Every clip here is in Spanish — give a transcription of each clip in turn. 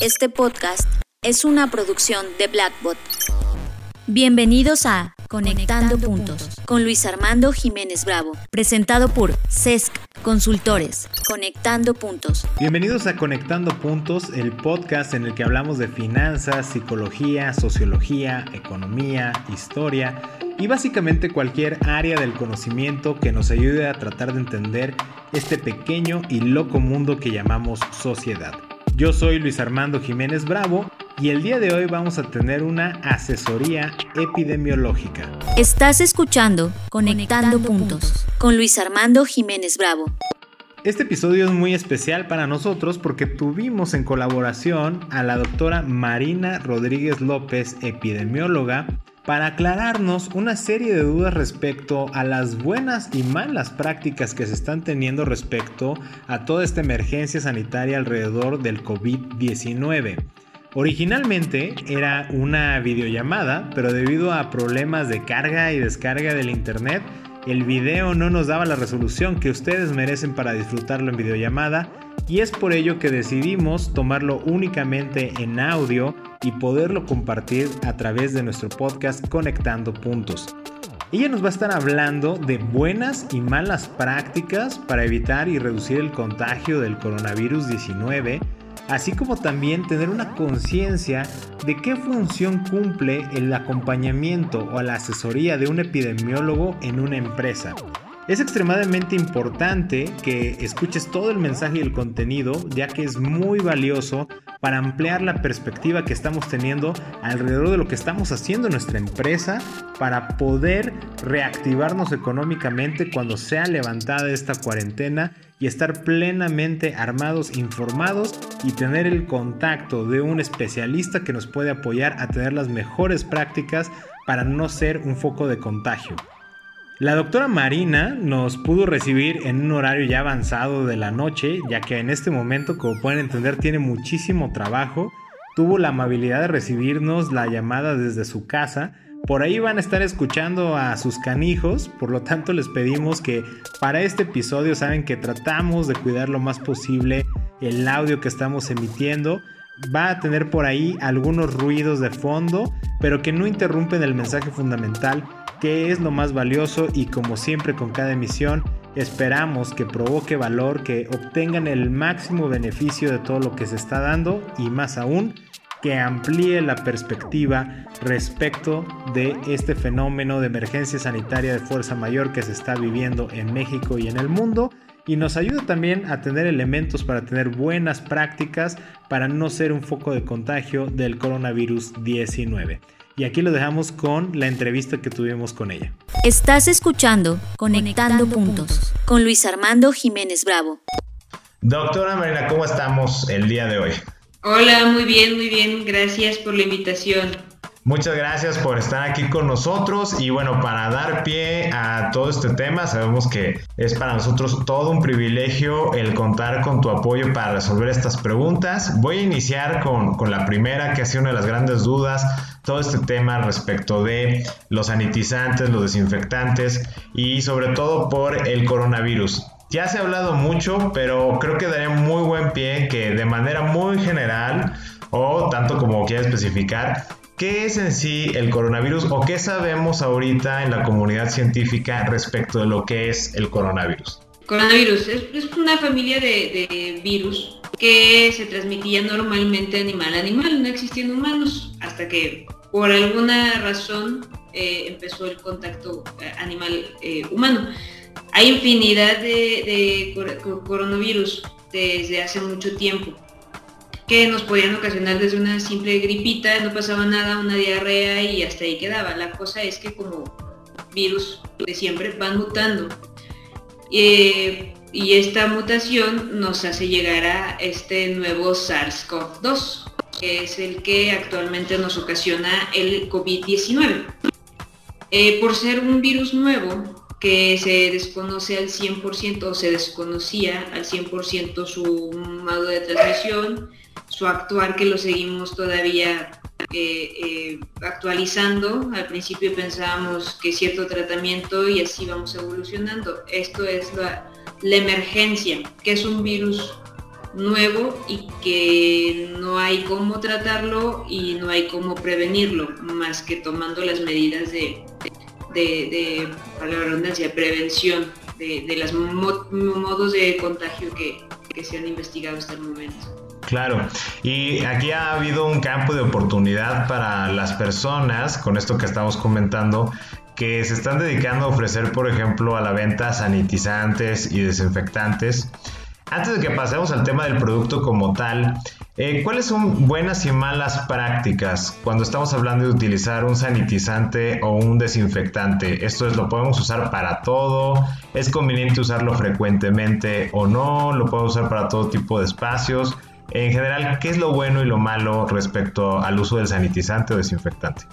Este podcast es una producción de Blackbot. Bienvenidos a Conectando, puntos, con Luis Armando Jiménez Bravo, presentado por CESC Consultores. Conectando Puntos. Bienvenidos a Conectando Puntos, el podcast en el que hablamos de finanzas, psicología, sociología, economía, historia y básicamente cualquier área del conocimiento que nos ayude a tratar de entender este pequeño y loco mundo que llamamos sociedad. Yo soy Luis Armando Jiménez Bravo y el día de hoy vamos a tener una asesoría epidemiológica. Estás escuchando Conectando, puntos, con Luis Armando Jiménez Bravo. Este episodio es muy especial para nosotros porque tuvimos en colaboración a la doctora Marina Rodríguez López, epidemióloga, para aclararnos una serie de dudas respecto a las buenas y malas prácticas que se están teniendo respecto a toda esta emergencia sanitaria alrededor del COVID-19. Originalmente era una videollamada, pero debido a problemas de carga y descarga del internet, el video no nos daba la resolución que ustedes merecen para disfrutarlo en videollamada y es por ello que decidimos tomarlo únicamente en audio y poderlo compartir a través de nuestro podcast Conectando Puntos. Ella nos va a estar hablando de buenas y malas prácticas para evitar y reducir el contagio del coronavirus 19 así como también tener una conciencia de qué función cumple el acompañamiento o la asesoría de un epidemiólogo en una empresa. Es extremadamente importante que escuches todo el mensaje y el contenido, ya que es muy valioso para ampliar la perspectiva que estamos teniendo alrededor de lo que estamos haciendo en nuestra empresa para poder reactivarnos económicamente cuando sea levantada esta cuarentena y estar plenamente armados, informados y tener el contacto de un especialista que nos puede apoyar a tener las mejores prácticas para no ser un foco de contagio. La doctora Marina nos pudo recibir en un horario ya avanzado de la noche, ya que en este momento, como pueden entender, tiene muchísimo trabajo. Tuvo la amabilidad de recibirnos la llamada desde su casa. Por ahí van a estar escuchando a sus canijos, por lo tanto les pedimos que para este episodio saben que tratamos de cuidar lo más posible el audio que estamos emitiendo. Va a tener por ahí algunos ruidos de fondo, pero que no interrumpen el mensaje fundamental qué es lo más valioso y como siempre con cada emisión esperamos que provoque valor, que obtengan el máximo beneficio de todo lo que se está dando y más aún que amplíe la perspectiva respecto de este fenómeno de emergencia sanitaria de fuerza mayor que se está viviendo en México y en el mundo y nos ayuda también a tener elementos para tener buenas prácticas para no ser un foco de contagio del coronavirus 19. Y aquí lo dejamos con la entrevista que tuvimos con ella. Estás escuchando Conectando, puntos, con Luis Armando Jiménez Bravo. Doctora Marina, ¿cómo estamos el día de hoy? Hola, muy bien, muy bien. Gracias por la invitación. Muchas gracias por estar aquí con nosotros y bueno, para dar pie a todo este tema, sabemos que es para nosotros todo un privilegio el contar con tu apoyo para resolver estas preguntas. Voy a iniciar con, con la primera, que ha sido una de las grandes dudas, todo este tema respecto de los sanitizantes, los desinfectantes y sobre todo por el coronavirus. Ya se ha hablado mucho, pero creo que daría muy buen pie que de manera muy general o tanto como quiera especificar, ¿Qué es en sí el coronavirus o qué sabemos ahorita en la comunidad científica respecto de lo que es el coronavirus? Coronavirus es, una familia de, virus que se transmitía normalmente animal a animal, no existían humanos, hasta que por alguna razón eh, empezó el contacto eh, animal-humano. Eh, Hay infinidad de coronavirus desde hace mucho tiempo que nos podían ocasionar desde una simple gripita, no pasaba nada, una diarrea y hasta ahí quedaba. La cosa es que como virus de siempre van mutando. Eh, y esta mutación nos hace llegar a este nuevo SARS-CoV-2, que es el que actualmente nos ocasiona el COVID-19. Eh, por ser un virus nuevo que se desconoce al 100% o se desconocía al 100% su modo de transmisión, su actuar que lo seguimos todavía eh, eh, actualizando. Al principio pensábamos que cierto tratamiento y así vamos evolucionando. Esto es la, emergencia, que es un virus nuevo y que no hay cómo tratarlo y no hay cómo prevenirlo, más que tomando las medidas de, de, para la redundancia, prevención de, los modos de contagio que se han investigado hasta el momento. Claro, y aquí ha habido un campo de oportunidad para las personas, con esto que estamos comentando, que se están dedicando a ofrecer, por ejemplo, a la venta sanitizantes y desinfectantes. Antes de que pasemos al tema del producto como tal, eh, ¿cuáles son buenas y malas prácticas cuando estamos hablando de utilizar un sanitizante o un desinfectante? Esto es, ¿lo podemos usar para todo? ¿Es conveniente usarlo frecuentemente o no? ¿Lo podemos usar para todo tipo de espacios? En general, ¿qué es lo bueno y lo malo respecto al uso del sanitizante o desinfectante?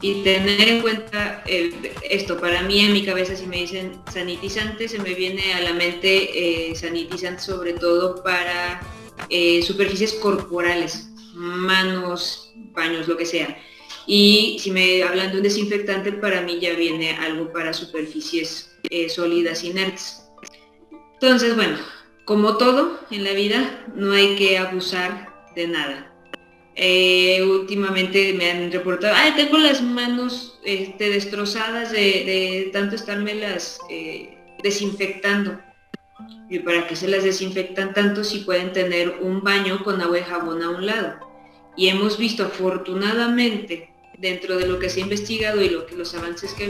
Y tener en cuenta esto, para mí en mi cabeza si me dicen sanitizante se me viene a la mente eh, sanitizante sobre todo para eh, superficies corporales, manos, paños, lo que sea. Y si me hablan de un desinfectante, para mí ya viene algo para superficies eh, sólidas inertes. Entonces, bueno, como todo en la vida, no hay que abusar de nada. Eh, últimamente me han reportado, ay, tengo las manos este, destrozadas de, tanto estarme las eh, desinfectando. ¿Y para qué se las desinfectan tanto si pueden tener un baño con agua y jabón a un lado? Y hemos visto afortunadamente, dentro de lo que se ha investigado y lo que los avances que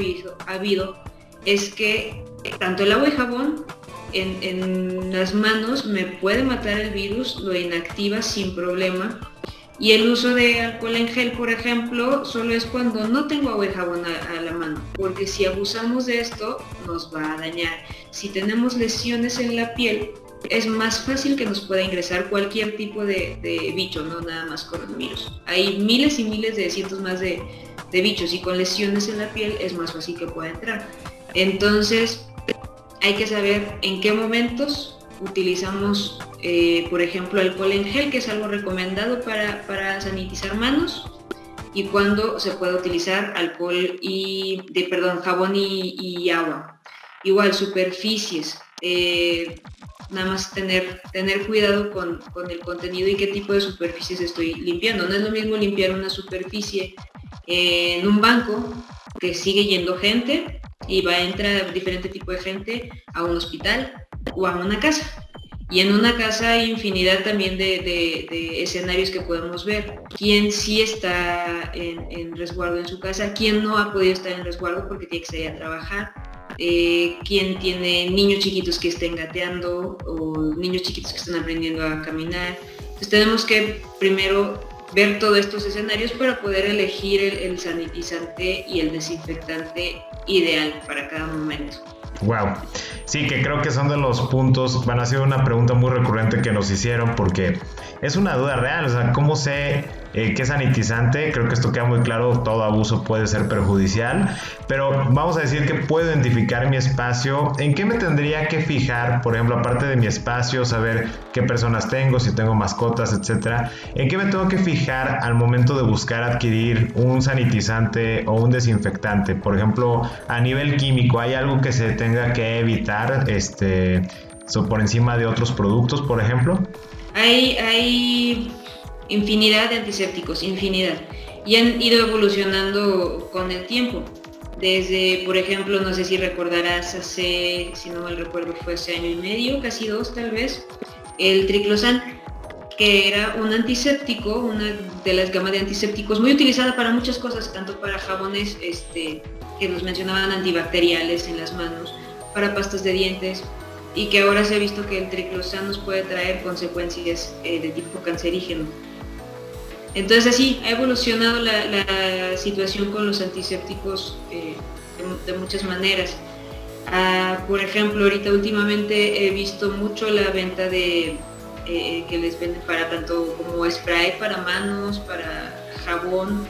ha habido es que tanto el agua y jabón en, las manos me puede matar el virus, lo inactiva sin problema. Y el uso de alcohol en gel, por ejemplo, solo es cuando no tengo agua y jabón a, la mano, porque si abusamos de esto nos va a dañar. Si tenemos lesiones en la piel, es más fácil que nos pueda ingresar cualquier tipo de, bicho, no nada más coronavirus. Hay miles y miles de cientos más de, de bichos y con lesiones en la piel es más fácil que pueda entrar. Entonces, hay que saber en qué momentos utilizamos, eh, por ejemplo, alcohol en gel, que es algo recomendado para, sanitizar manos, y cuando se puede utilizar alcohol y, de, perdón, jabón y, agua. Igual, superficies. Eh, nada más tener, tener cuidado con, con, el contenido y qué tipo de superficies estoy limpiando. No es lo mismo limpiar una superficie en un banco que sigue yendo gente y va a entrar diferente tipo de gente a un hospital o a una casa. Y en una casa hay infinidad también de, escenarios que podemos ver. ¿Quién sí está en, resguardo en su casa? ¿Quién no ha podido estar en resguardo porque tiene que salir a trabajar? Eh, ¿Quién tiene niños chiquitos que estén gateando o niños chiquitos que están aprendiendo a caminar? Entonces tenemos que primero ver todos estos escenarios para poder elegir el, sanitizante y el desinfectante ideal para cada momento. Wow. Sí, que creo que son de los puntos, van a ser una pregunta muy recurrente que nos hicieron porque es una duda real, o sea, ¿cómo sé eh, qué sanitizante? Creo que esto queda muy claro, todo abuso puede ser perjudicial, pero vamos a decir que puedo identificar mi espacio, ¿en qué me tendría que fijar? Por ejemplo, aparte de mi espacio, saber qué personas tengo, si tengo mascotas, etcétera, ¿en qué me tengo que fijar al momento de buscar adquirir un sanitizante o un desinfectante? Por ejemplo, a nivel químico, ¿hay algo que se tenga que evitar este, por encima de otros productos, por ejemplo? Hay, infinidad de antisépticos, infinidad. Y han ido evolucionando con el tiempo. Desde, por ejemplo, no sé si recordarás hace, si no mal recuerdo, fue hace año y medio, casi dos tal vez, el triclosan, que era un antiséptico, una de las gamas de antisépticos muy utilizada para muchas cosas, tanto para jabones este, que nos mencionaban antibacteriales en las manos, para pastas de dientes, y que ahora se ha visto que el triclosan nos puede traer consecuencias eh, de tipo cancerígeno. Entonces así ha evolucionado la, situación con los antisépticos eh, de, muchas maneras. Ah, por ejemplo, ahorita últimamente he visto mucho la venta de eh, que les venden para tanto como spray para manos, para jabón,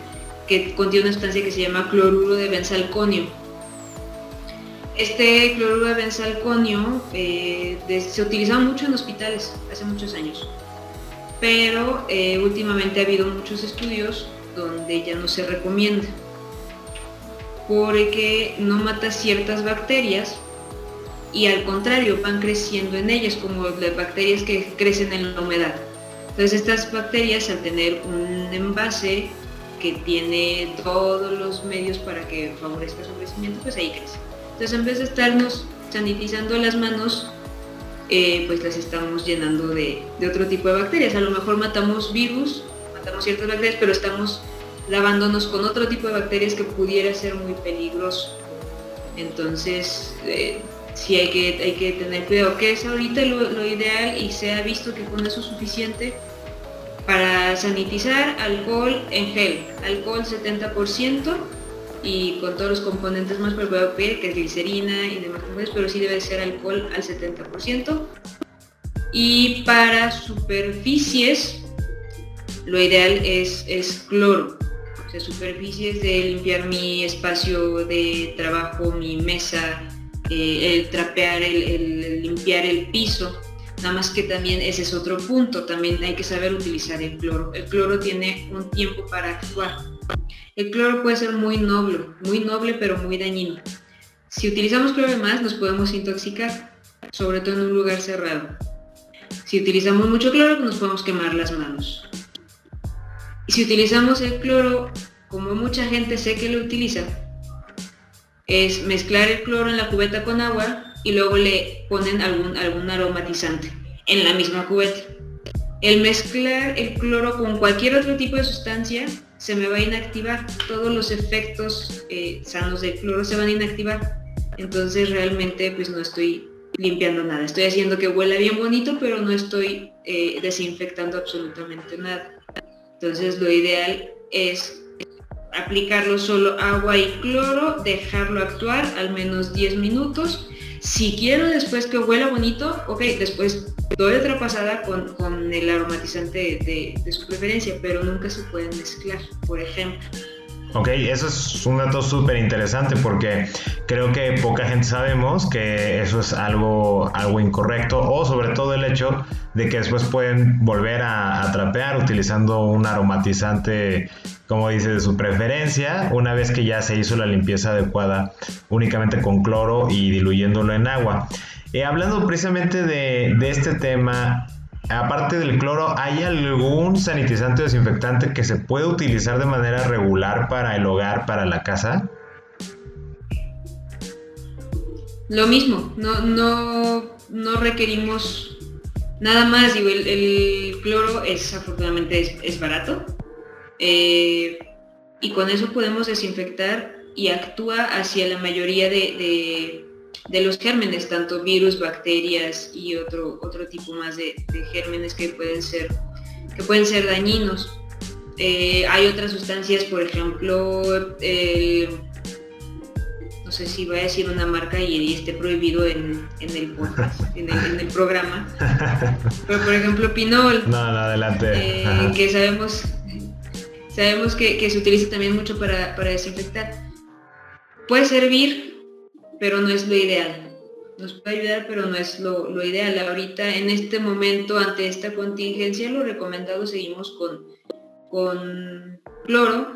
que contiene una sustancia que se llama cloruro de benzalconio este cloruro de benzalconio eh, se utilizaba mucho en hospitales hace muchos años, pero eh, últimamente ha habido muchos estudios donde ya no se recomienda porque no mata ciertas bacterias y al contrario van creciendo en ellas como las bacterias que crecen en la humedad. Entonces estas bacterias al tener un envase que tiene todos los medios para que favorezca su crecimiento, pues ahí crece. Entonces en vez de estarnos sanitizando las manos, eh, pues las estamos llenando de, otro tipo de bacterias. A lo mejor matamos virus, matamos ciertas bacterias, pero estamos lavándonos con otro tipo de bacterias que pudiera ser muy peligroso. Entonces, eh, sí hay que, hay que tener cuidado, que es ahorita lo, ideal y se ha visto que con eso es suficiente para sanitizar alcohol en gel, alcohol 70% y con todos los componentes más por que es glicerina y demás componentes, pero sí debe ser alcohol al 70%. Y para superficies, lo ideal es, es cloro. O sea, superficies de limpiar mi espacio de trabajo, mi mesa, eh, el trapear, el, limpiar el piso. Nada más que también ese es otro punto, también hay que saber utilizar el cloro. El cloro tiene un tiempo para actuar. El cloro puede ser muy noble, muy noble pero muy dañino. Si utilizamos cloro de más nos podemos intoxicar, sobre todo en un lugar cerrado. Si utilizamos mucho cloro nos podemos quemar las manos. Y si utilizamos el cloro, como mucha gente sé que lo utiliza, es mezclar el cloro en la cubeta con agua y luego le ponen algún, algún aromatizante en la misma cubeta. El mezclar el cloro con cualquier otro tipo de sustancia se me va a inactivar. Todos los efectos eh, sanos del cloro se van a inactivar. Entonces realmente pues no estoy limpiando nada. Estoy haciendo que huela bien bonito, pero no estoy eh, desinfectando absolutamente nada. Entonces lo ideal es aplicarlo solo agua y cloro, dejarlo actuar al menos 10 minutos. Si quiero después que huela bonito, ok, después doy otra pasada con, el aromatizante de, su preferencia, pero nunca se pueden mezclar, por ejemplo. Ok, eso es un dato súper interesante porque creo que poca gente sabemos que eso es algo, algo incorrecto o sobre todo el hecho de que después pueden volver a, a trapear utilizando un aromatizante como dice, de su preferencia, una vez que ya se hizo la limpieza adecuada únicamente con cloro y diluyéndolo en agua. Eh, hablando precisamente de, este tema, aparte del cloro, ¿hay algún sanitizante o desinfectante que se puede utilizar de manera regular para el hogar, para la casa? Lo mismo, no, no, no requerimos nada más, el, cloro es afortunadamente es barato, eh, y con eso podemos desinfectar y actúa hacia la mayoría de, los gérmenes, tanto virus, bacterias y otro, otro tipo más de, gérmenes que pueden ser, que pueden ser dañinos. Eh, hay otras sustancias, por ejemplo, no sé si voy a decir una marca y, esté prohibido en, el en el, programa. Pero por ejemplo, pinol. No, no, adelante. Eh, que sabemos Sabemos que, se utiliza también mucho para, desinfectar. Puede servir, pero no es lo ideal. Nos puede ayudar, pero no es lo, ideal. Ahorita, en este momento, ante esta contingencia, lo recomendado seguimos con, con cloro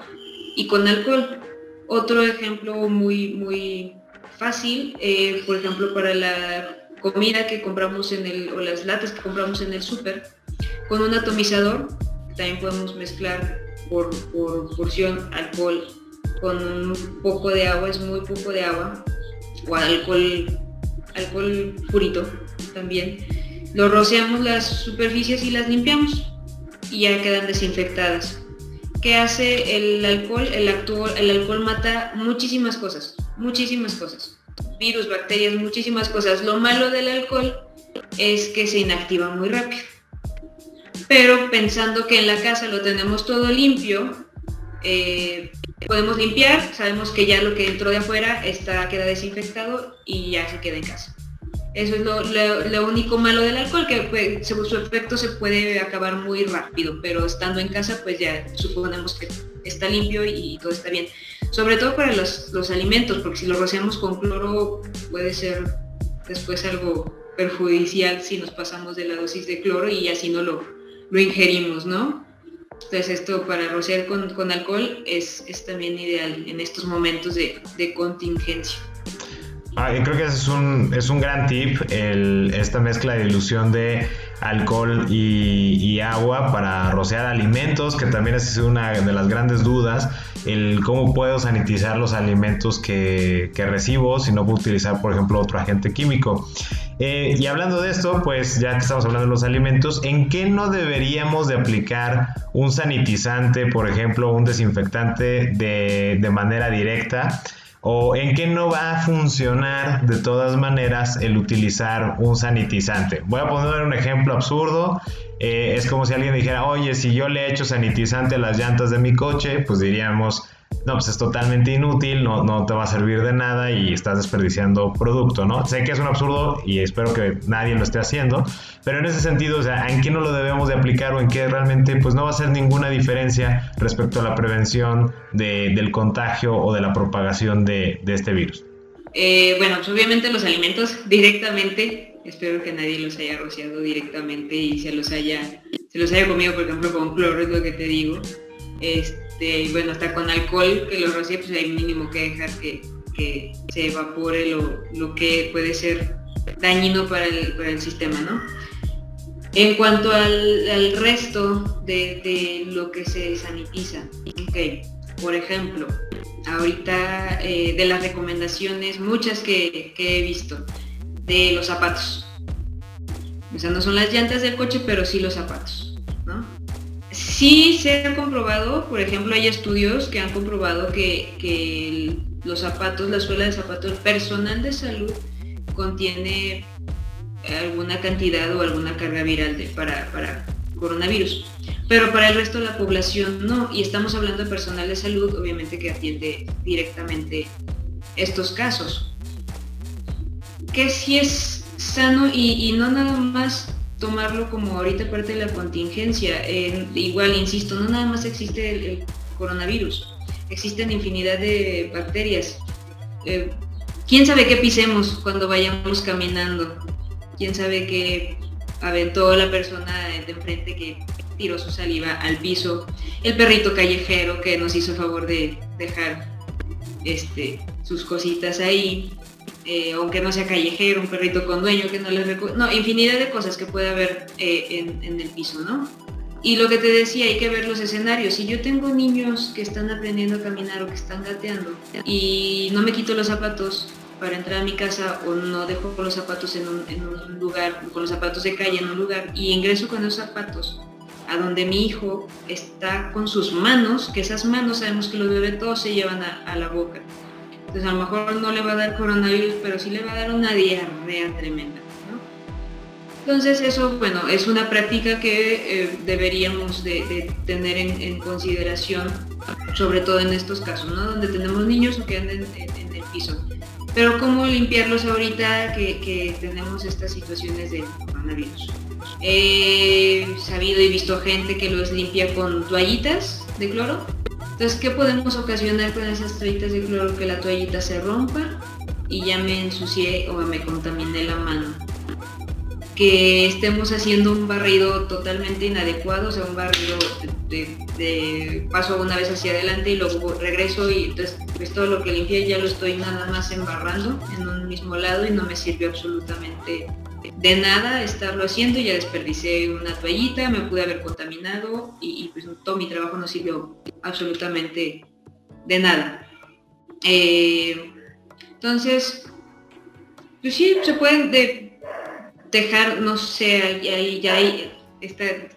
y con alcohol. Otro ejemplo muy, muy fácil, eh, por ejemplo, para la comida que compramos en el, o las latas que compramos en el súper, con un atomizador, también podemos mezclar por, porción alcohol con un poco de agua, es muy poco de agua, o alcohol, alcohol purito también. Lo rociamos las superficies y las limpiamos y ya quedan desinfectadas. ¿Qué hace el alcohol? El, alcohol? el alcohol mata muchísimas cosas, muchísimas cosas. Virus, bacterias, muchísimas cosas. Lo malo del alcohol es que se inactiva muy rápido pero pensando que en la casa lo tenemos todo limpio, eh, podemos limpiar, sabemos que ya lo que entró de afuera está, queda desinfectado y ya se queda en casa. Eso es lo, único malo del alcohol, que pues, su efecto se puede acabar muy rápido, pero estando en casa pues ya suponemos que está limpio y, todo está bien. Sobre todo para los, los alimentos, porque si lo rociamos con cloro puede ser después algo perjudicial si nos pasamos de la dosis de cloro y así no lo, lo ingerimos, ¿no? Entonces esto para rociar con, alcohol es, también ideal en estos momentos de, contingencia. Ah, creo que es un, es un gran tip esta mezcla de ilusión de alcohol y, agua para rociar alimentos, que también es una de las grandes dudas, el cómo puedo sanitizar los alimentos que, recibo si no puedo utilizar, por ejemplo, otro agente químico. Eh, y hablando de esto, pues ya que estamos hablando de los alimentos, ¿en qué no deberíamos de aplicar un sanitizante, por ejemplo, un desinfectante de, de manera directa? O en qué no va a funcionar de todas maneras el utilizar un sanitizante. Voy a poner un ejemplo absurdo. Eh, es como si alguien dijera, oye, si yo le echo sanitizante a las llantas de mi coche, pues diríamos, no, pues es totalmente inútil, no, no te va a servir de nada y estás desperdiciando producto, ¿no? Sé que es un absurdo y espero que nadie lo esté haciendo, pero en ese sentido, o sea, ¿en qué no lo debemos de aplicar o en qué realmente pues no va a hacer ninguna diferencia respecto a la prevención del contagio o de la propagación de, este virus? Eh, bueno, pues obviamente los alimentos directamente, espero que nadie los haya rociado directamente y se los haya, se los haya comido, por ejemplo, con cloro, es lo que te digo. Este, este, bueno, hasta con alcohol que lo rocíe, pues hay mínimo que dejar que, se evapore lo, que puede ser dañino para el, sistema, ¿no? En cuanto al, resto de, lo que se sanitiza, por ejemplo, ahorita eh, de las recomendaciones, muchas que, que, he visto, de los zapatos. O sea, no son las llantas del coche, pero sí los zapatos. Sí se ha comprobado, por ejemplo, hay estudios que han comprobado que, los zapatos, la suela de zapatos personal de salud contiene alguna cantidad o alguna carga viral para, para coronavirus. Pero para el resto de la población no. Y estamos hablando de personal de salud, obviamente que atiende directamente estos casos. Que sí es sano y no nada más tomarlo como ahorita parte de la contingencia. igual, insisto, no nada más existe el, coronavirus, existen infinidad de bacterias. Eh, ¿Quién sabe qué pisemos cuando vayamos caminando? ¿Quién sabe qué aventó la persona de enfrente que tiró su saliva al piso? El perrito callejero que nos hizo favor de dejar este, sus cositas ahí. Eh, aunque no sea callejero, un perrito con dueño que no les recuerda, no, infinidad de cosas que puede haber eh, en, el piso, ¿no? Y lo que te decía, hay que ver los escenarios. Si yo tengo niños que están aprendiendo a caminar o que están gateando y no me quito los zapatos para entrar a mi casa o no dejo los zapatos en un, lugar, con los zapatos de calle en un lugar y ingreso con los zapatos a donde mi hijo está con sus manos, que esas manos sabemos que los bebés todos se llevan a la boca a lo mejor no le va a dar coronavirus, pero sí le va a dar una diarrea tremenda. Entonces eso, bueno, es una práctica que eh, deberíamos de, tener en, consideración, sobre todo en estos casos, ¿no? Donde tenemos niños que andan en, el piso. Pero cómo limpiarlos ahorita que, tenemos estas situaciones de coronavirus. He sabido y visto gente que los limpia con toallitas de cloro entonces, ¿qué podemos ocasionar con esas toallitas de cloro? Que la toallita se rompa y ya me ensucié o me contaminé la mano. Que estemos haciendo un barrido totalmente inadecuado, o sea, un barrido de, paso una vez hacia adelante y luego regreso y entonces pues todo lo que limpié ya lo estoy nada más embarrando en un mismo lado y no me sirvió absolutamente de nada estarlo haciendo, ya desperdicé una toallita, me pude haber contaminado y, pues todo mi trabajo no sirvió absolutamente de nada. Eh, entonces, pues sí, se pueden dejar, no sé, ya hay,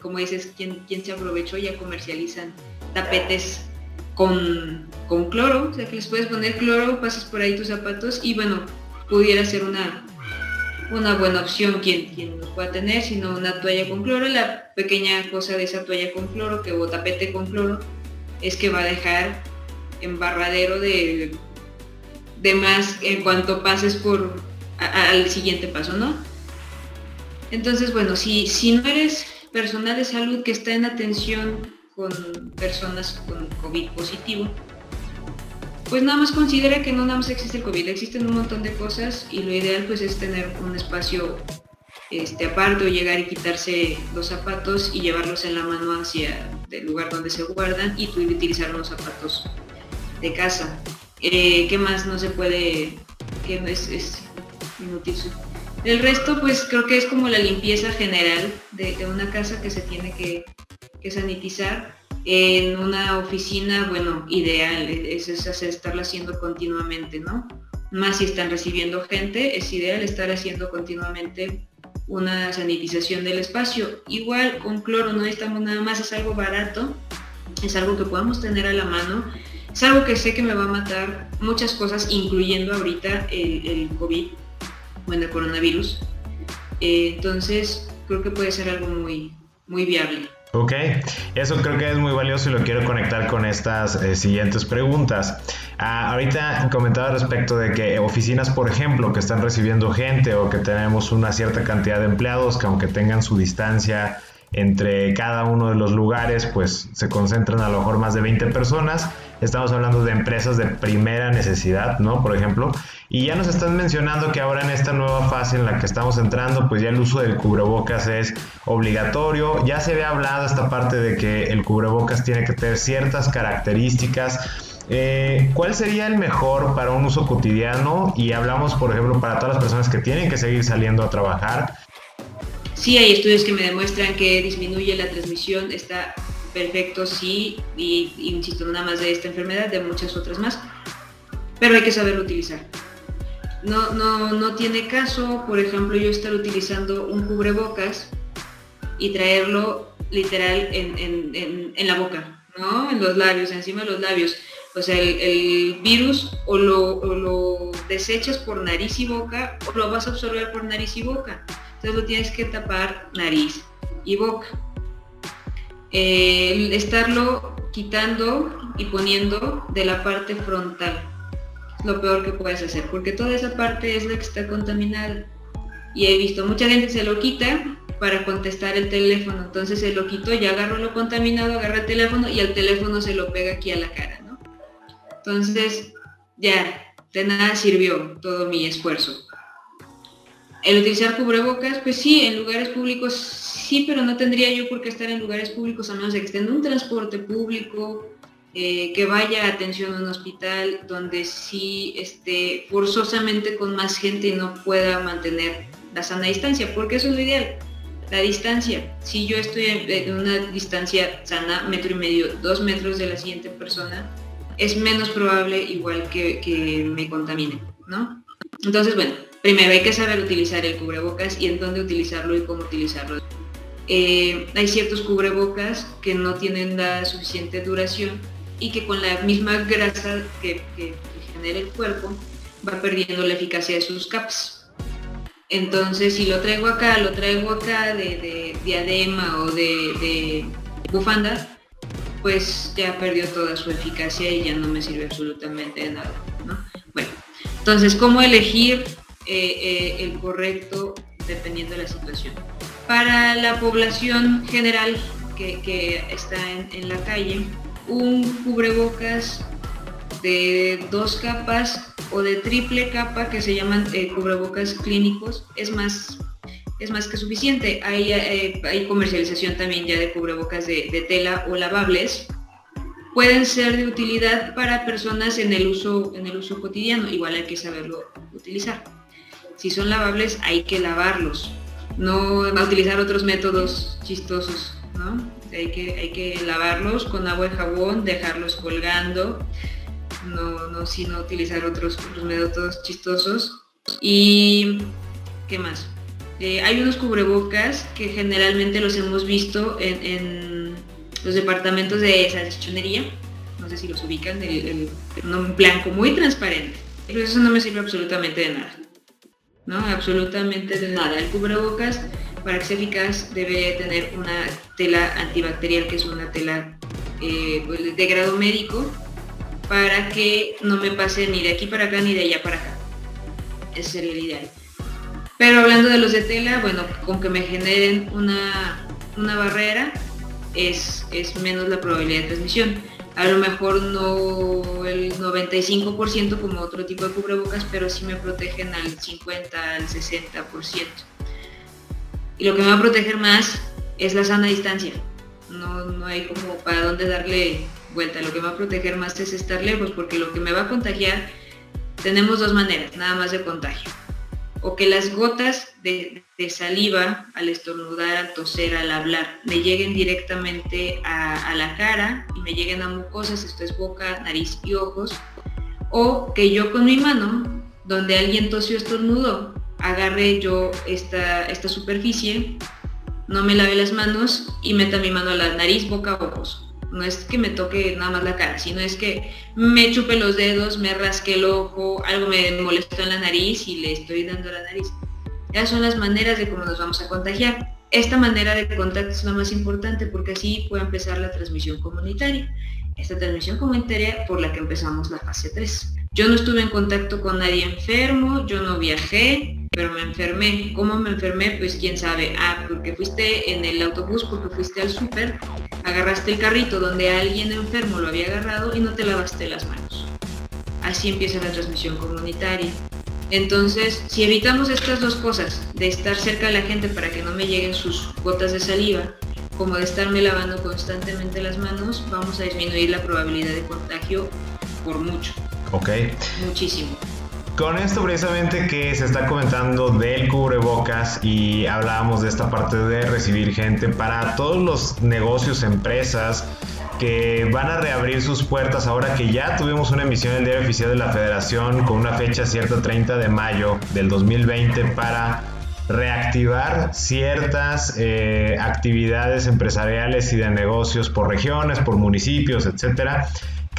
como dices, quien, quien se aprovechó, ya comercializan tapetes con, con cloro, o sea que les puedes poner cloro, pasas por ahí tus zapatos y bueno, pudiera ser una una buena opción quien, quien los pueda tener, sino una toalla con cloro. La pequeña cosa de esa toalla con cloro, que o tapete con cloro, es que va a dejar embarradero de, de más en cuanto pases por al siguiente paso, ¿no? Entonces, bueno, si, si no eres personal de salud que está en atención con personas con COVID positivo, pues nada más considera que no nada más existe el COVID, existen un montón de cosas y lo ideal pues es tener un espacio este, aparte o llegar y quitarse los zapatos y llevarlos en la mano hacia el lugar donde se guardan y utilizar los zapatos de casa. Eh, ¿Qué más no se puede que es, es inútil. El resto, pues creo que es como la limpieza general de, una casa que se tiene que, sanitizar. En una oficina, bueno, ideal, es, es, estarla haciendo continuamente, ¿no? Más si están recibiendo gente, es ideal estar haciendo continuamente una sanitización del espacio. Igual con cloro no estamos nada más, es algo barato, es algo que podamos tener a la mano, es algo que sé que me va a matar muchas cosas, incluyendo ahorita el, el COVID, bueno, el coronavirus. Eh, entonces, creo que puede ser algo muy, muy viable. Ok, eso creo que es muy valioso y lo quiero conectar con estas eh, siguientes preguntas. Ah, ahorita comentaba respecto de que oficinas, por ejemplo, que están recibiendo gente o que tenemos una cierta cantidad de empleados que aunque tengan su distancia entre cada uno de los lugares, pues se concentran a lo mejor más de 20 personas. Estamos hablando de empresas de primera necesidad, ¿no? Por ejemplo. Y ya nos están mencionando que ahora en esta nueva fase en la que estamos entrando, pues ya el uso del cubrebocas es obligatorio. Ya se había hablado esta parte de que el cubrebocas tiene que tener ciertas características. Eh, ¿Cuál sería el mejor para un uso cotidiano? Y hablamos, por ejemplo, para todas las personas que tienen que seguir saliendo a trabajar Sí hay estudios que me demuestran que disminuye la transmisión, está perfecto, sí, y, insisto, nada más de esta enfermedad, de muchas otras más, pero hay que saberlo utilizar. No, no, no tiene caso, por ejemplo, yo estar utilizando un cubrebocas y traerlo literal en, la boca, ¿no? En los labios, encima de los labios. O sea, el, virus o lo, o lo desechas por nariz y boca o lo vas a absorber por nariz y boca. Entonces lo tienes que tapar nariz y boca. Estarlo quitando y poniendo de la parte frontal es lo peor que puedes hacer, porque toda esa parte es la que está contaminada. Y he visto mucha gente se lo quita para contestar el teléfono, entonces se lo quitó, ya agarró lo contaminado, agarra el teléfono y al teléfono se lo pega aquí a la cara, ¿no? Entonces, ya, de nada sirvió todo mi esfuerzo. El utilizar cubrebocas, pues sí, en lugares públicos sí, pero no tendría yo por qué estar en lugares públicos a menos de que esté en un transporte público, eh, que vaya a atención a un hospital donde sí esté forzosamente con más gente y no pueda mantener la sana distancia, porque eso es lo ideal. La distancia, si yo estoy en una distancia sana, metro y medio, dos metros de la siguiente persona, es menos probable igual que, que me contamine, ¿no? Entonces, bueno, primero hay que saber utilizar el cubrebocas y en dónde utilizarlo y cómo utilizarlo. Eh, hay ciertos cubrebocas que no tienen la suficiente duración y que con la misma grasa que, genera el cuerpo va perdiendo la eficacia de sus capas. Entonces, si lo traigo acá, lo traigo acá de, diadema o de, bufanda, pues ya perdió toda su eficacia y ya no me sirve absolutamente de nada. Bueno, entonces, ¿cómo elegir eh, eh, el correcto dependiendo de la situación. Para la población general que, está en, la calle, un cubrebocas de dos capas o de triple capa que se llaman eh, cubrebocas clínicos es más es más que suficiente. Hay, hay comercialización también ya de cubrebocas de, de, tela o lavables. Pueden ser de utilidad para personas en el uso en el uso cotidiano. Igual hay que saberlo utilizar si son lavables hay que lavarlos, no va a utilizar otros métodos chistosos, ¿no? Hay que, hay que lavarlos con agua y jabón, dejarlos colgando, no, no sino utilizar otros, métodos chistosos. Y, ¿qué más? Eh, hay unos cubrebocas que generalmente los hemos visto en, los departamentos de salchichonería, no sé si los ubican, el, un blanco muy transparente. Pero eso no me sirve absolutamente de nada. ¿No? Absolutamente de nada. El cubrebocas, para que sea eficaz, debe tener una tela antibacterial, que es una tela eh, pues, de grado médico, para que no me pase ni de aquí para acá ni de allá para acá. Ese sería el ideal. Pero hablando de los de tela, bueno, con que me generen una, una barrera, es, es menos la probabilidad de transmisión a lo mejor no el 95% como otro tipo de cubrebocas, pero sí me protegen al 50, al 60%. Y lo que me va a proteger más es la sana distancia. No, no hay como para dónde darle vuelta. Lo que me va a proteger más es estar lejos, porque lo que me va a contagiar tenemos dos maneras nada más de contagio. O que las gotas de, saliva al estornudar, al toser, al hablar, me lleguen directamente a, la cara y me lleguen a mucosas, esto es boca, nariz y ojos. O que yo con mi mano, donde alguien tosió estornudó, agarre yo esta, esta superficie, no me lave las manos y meta mi mano a la nariz, boca, ojos no es que me toque nada más la cara, sino es que me chupe los dedos, me rasque el ojo, algo me molestó en la nariz y le estoy dando la nariz. Esas son las maneras de cómo nos vamos a contagiar. Esta manera de contacto es la más importante porque así puede empezar la transmisión comunitaria. Esta transmisión comunitaria por la que empezamos la fase 3. Yo no estuve en contacto con nadie enfermo, yo no viajé, pero me enfermé. ¿Cómo me enfermé? Pues quién sabe. Ah, porque fuiste en el autobús, porque fuiste al súper, agarraste el carrito donde alguien enfermo lo había agarrado y no te lavaste las manos. Así empieza la transmisión comunitaria. Entonces, si evitamos estas dos cosas, de estar cerca de la gente para que no me lleguen sus gotas de saliva, como de estarme lavando constantemente las manos, vamos a disminuir la probabilidad de contagio por mucho. Ok. Muchísimo. Con esto precisamente que se está comentando del cubrebocas y hablábamos de esta parte de recibir gente para todos los negocios, empresas que van a reabrir sus puertas ahora que ya tuvimos una emisión del Diario Oficial de la Federación con una fecha cierta 30 de mayo del 2020 para reactivar ciertas eh, actividades empresariales y de negocios por regiones, por municipios, etcétera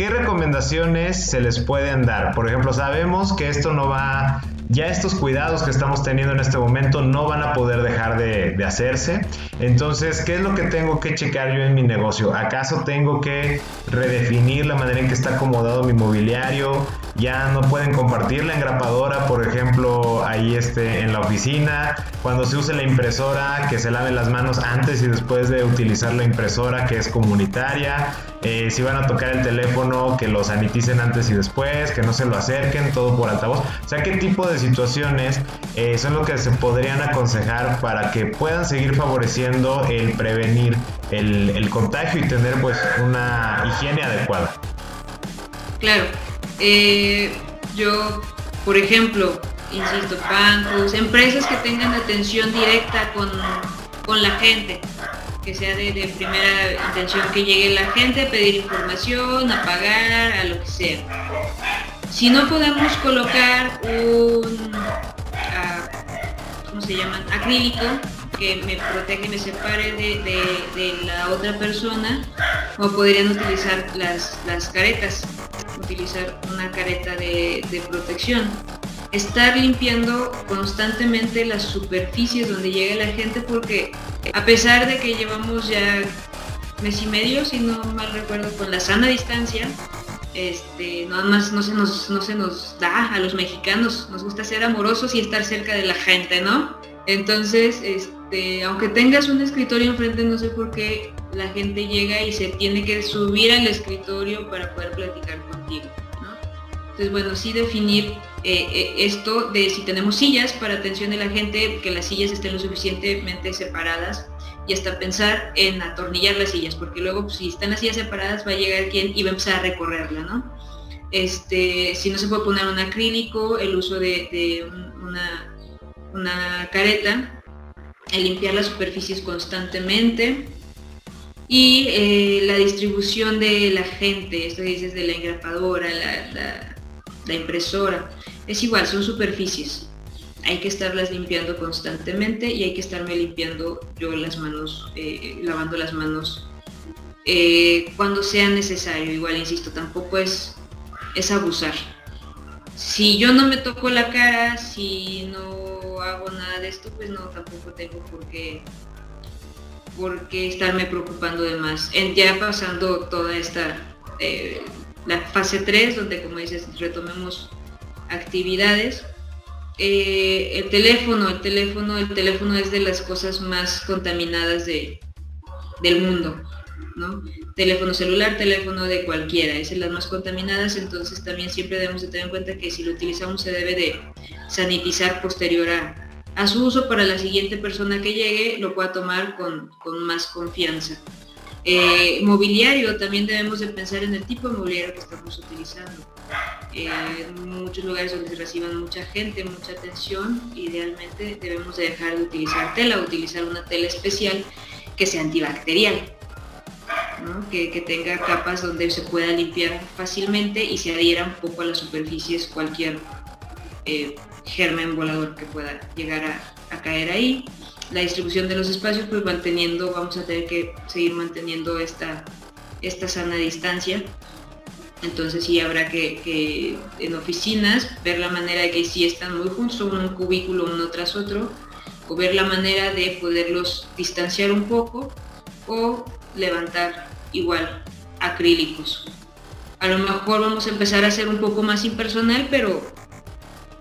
¿Qué recomendaciones se les pueden dar? Por ejemplo, sabemos que esto no va, ya estos cuidados que estamos teniendo en este momento no van a poder dejar de, hacerse. Entonces, ¿qué es lo que tengo que checar yo en mi negocio? ¿Acaso tengo que redefinir la manera en que está acomodado mi mobiliario? Ya no pueden compartir la engrapadora, por ejemplo, ahí este, en la oficina. Cuando se use la impresora, que se laven las manos antes y después de utilizar la impresora, que es comunitaria. Eh, si van a tocar el teléfono, que lo saniticen antes y después, que no se lo acerquen, todo por altavoz. O sea, ¿qué tipo de situaciones eh, son lo que se podrían aconsejar para que puedan seguir favoreciendo el prevenir el, contagio y tener pues una higiene adecuada? Claro, eh, yo, por ejemplo, insisto, bancos, empresas que tengan atención directa con, con la gente, que sea de, primera intención que llegue la gente pedir información, a pagar, a lo que sea. Si no podemos colocar un, ah, ¿cómo se llaman? Acrílico que me protege, me separe de, la otra persona, o podrían utilizar las, las caretas, utilizar una careta de, de protección estar limpiando constantemente las superficies donde llega la gente porque a pesar de que llevamos ya mes y medio, si no mal recuerdo, con la sana distancia, este, nada más no se nos, da a los mexicanos, nos gusta ser amorosos y estar cerca de la gente, ¿no? Entonces, este, aunque tengas un escritorio enfrente, no sé por qué la gente llega y se tiene que subir al escritorio para poder platicar contigo. Entonces, bueno, sí definir eh, eh, esto de si tenemos sillas para atención de la gente, que las sillas estén lo suficientemente separadas y hasta pensar en atornillar las sillas, porque luego pues, si están las sillas separadas va a llegar quien y va a empezar a recorrerla, ¿no? Este, si no se puede poner un acrílico, el uso de, una, una, careta, el limpiar las superficies constantemente y eh, la distribución de la gente, esto dices de la engrapadora, la, la impresora, es igual, son superficies. Hay que estarlas limpiando constantemente y hay que estarme limpiando yo las manos, eh, lavando las manos eh, cuando sea necesario. Igual, insisto, tampoco es, es abusar. Si yo no me toco la cara, si no hago nada de esto, pues no, tampoco tengo por qué, por qué estarme preocupando de más. En, ya pasando toda esta, eh, la fase 3, donde como dices, retomemos actividades. Eh, el teléfono, el teléfono, el teléfono es de las cosas más contaminadas de, del mundo, ¿no? Teléfono celular, teléfono de cualquiera, es de las más contaminadas, entonces también siempre debemos de tener en cuenta que si lo utilizamos se debe de sanitizar posterior a, su uso para la siguiente persona que llegue lo pueda tomar con, con más confianza. Eh, mobiliario, también debemos de pensar en el tipo de mobiliario que estamos utilizando. Eh, en muchos lugares donde se reciban mucha gente, mucha atención, idealmente debemos de dejar de utilizar tela, utilizar una tela especial que sea antibacterial, que, tenga capas donde se pueda limpiar fácilmente y se adhiera un poco a las superficies cualquier eh, germen volador que pueda llegar a caer ahí la distribución de los espacios, pues manteniendo, vamos a tener que seguir manteniendo esta, esta sana distancia. Entonces sí habrá que, en oficinas ver la manera de que si están muy juntos, un cubículo uno tras otro, o ver la manera de poderlos distanciar un poco o levantar igual acrílicos. A lo mejor vamos a empezar a ser un poco más impersonal, pero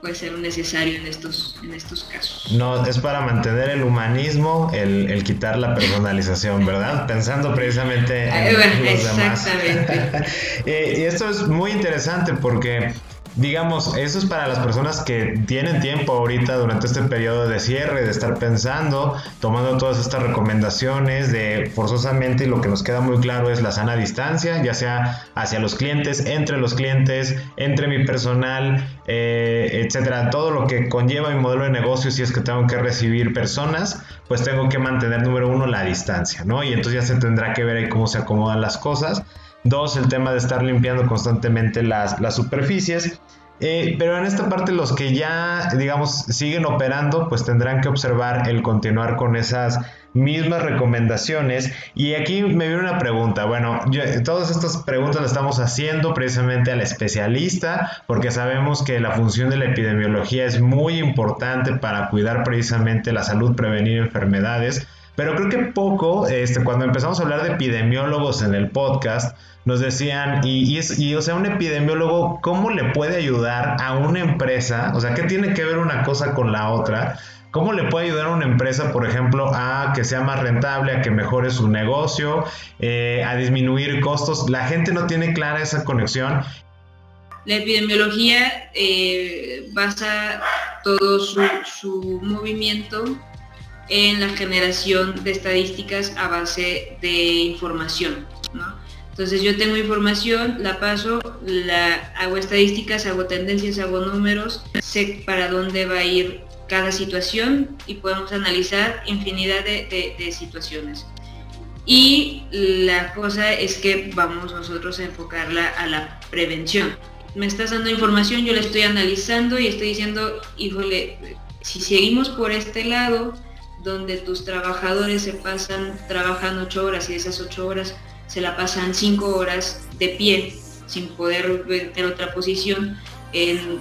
puede ser necesario en estos, en estos casos. No, es para mantener el humanismo, el, quitar la personalización, ¿verdad? Pensando precisamente en los Exactamente. y esto es muy interesante porque digamos, eso es para las personas que tienen tiempo ahorita durante este periodo de cierre, de estar pensando, tomando todas estas recomendaciones, de forzosamente lo que nos queda muy claro es la sana distancia, ya sea hacia los clientes, entre los clientes, entre mi personal, eh, etcétera. Todo lo que conlleva mi modelo de negocio, si es que tengo que recibir personas, pues tengo que mantener, número uno, la distancia, ¿no? Y entonces ya se tendrá que ver ahí cómo se acomodan las cosas. Dos, el tema de estar limpiando constantemente las, las superficies. Eh, pero en esta parte los que ya, digamos, siguen operando, pues tendrán que observar el continuar con esas mismas recomendaciones. Y aquí me viene una pregunta. Bueno, todas estas preguntas las estamos haciendo precisamente al especialista, porque sabemos que la función de la epidemiología es muy importante para cuidar precisamente la salud, prevenir enfermedades. Pero creo que poco, este, cuando empezamos a hablar de epidemiólogos en el podcast, nos decían, y, y, o sea, un epidemiólogo, ¿cómo le puede ayudar a una empresa? O sea, ¿qué tiene que ver una cosa con la otra? ¿Cómo le puede ayudar a una empresa, por ejemplo, a que sea más rentable, a que mejore su negocio, eh, a disminuir costos? La gente no tiene clara esa conexión. La epidemiología eh, basa todo su movimiento en la generación de estadísticas a base de información. Entonces yo tengo información, la paso, la, hago estadísticas, hago tendencias, hago números, sé para dónde va a ir cada situación y podemos analizar infinidad de, situaciones. Y la cosa es que vamos nosotros a enfocarla a la prevención. Me estás dando información, yo la estoy analizando y estoy diciendo, híjole, si seguimos por este lado, donde tus trabajadores se pasan, trabajan ocho horas y esas ocho horas se la pasan cinco horas de pie sin poder en otra posición. En